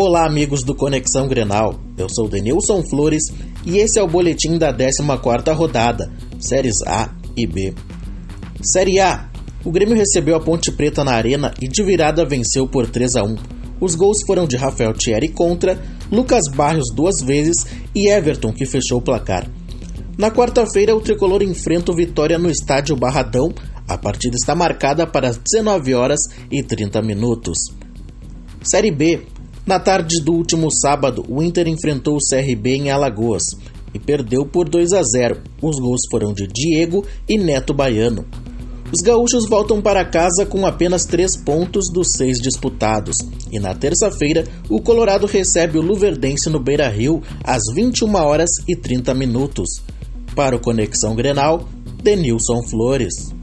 Olá, amigos do Conexão Grenal. Eu sou Denilson Flores e esse é o boletim da 14ª rodada, séries A e B. Série A. O Grêmio recebeu a Ponte Preta na Arena e de virada venceu por 3 a 1. Os gols foram de Rafael Thierry contra, Lucas Barrios duas vezes e Everton que fechou o placar. Na quarta-feira, o tricolor enfrenta o Vitória no estádio Barradão. A partida está marcada para as 19 horas e 30 minutos. Série B. Na tarde do último sábado, o Inter enfrentou o CRB em Alagoas e perdeu por 2 a 0. Os gols foram de Diego e Neto Baiano. Os gaúchos voltam para casa com apenas 3 pontos dos 6 disputados. E na terça-feira, o Colorado recebe o Luverdense no Beira-Rio às 21 horas e 30 minutos. Para o Conexão Grenal, Denilson Flores.